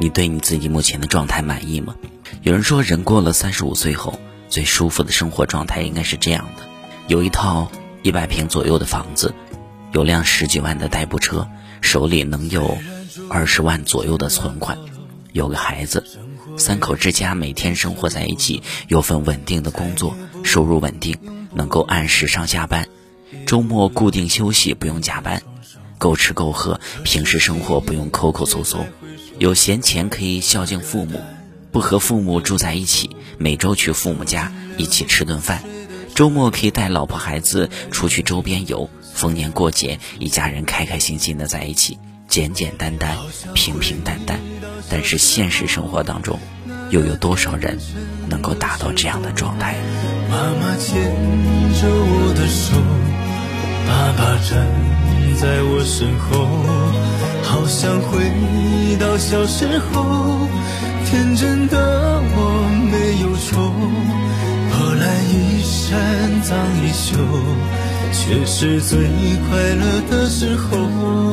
你对你自己目前的状态满意吗？有人说，人过了三十五岁后，最舒服的生活状态应该是这样的：有一套一百平左右的房子，有辆十几万的代步车，手里能有二十万左右的存款，有个孩子，三口之家每天生活在一起，有份稳定的工作，收入稳定，能够按时上下班，周末固定休息，不用加班，够吃够喝，平时生活不用抠抠搜搜。有闲钱可以孝敬父母，不和父母住在一起，每周去父母家一起吃顿饭，周末可以带老婆孩子出去周边游，逢年过节一家人开开心心的在一起，简简单单，平平淡淡。但是现实生活当中，又有多少人能够达到这样的状态？妈妈牵着我的手，爸爸站在我身后。想回到小时候，天真的我没有错。后来衣衫脏衣袖，却是最快乐的时候。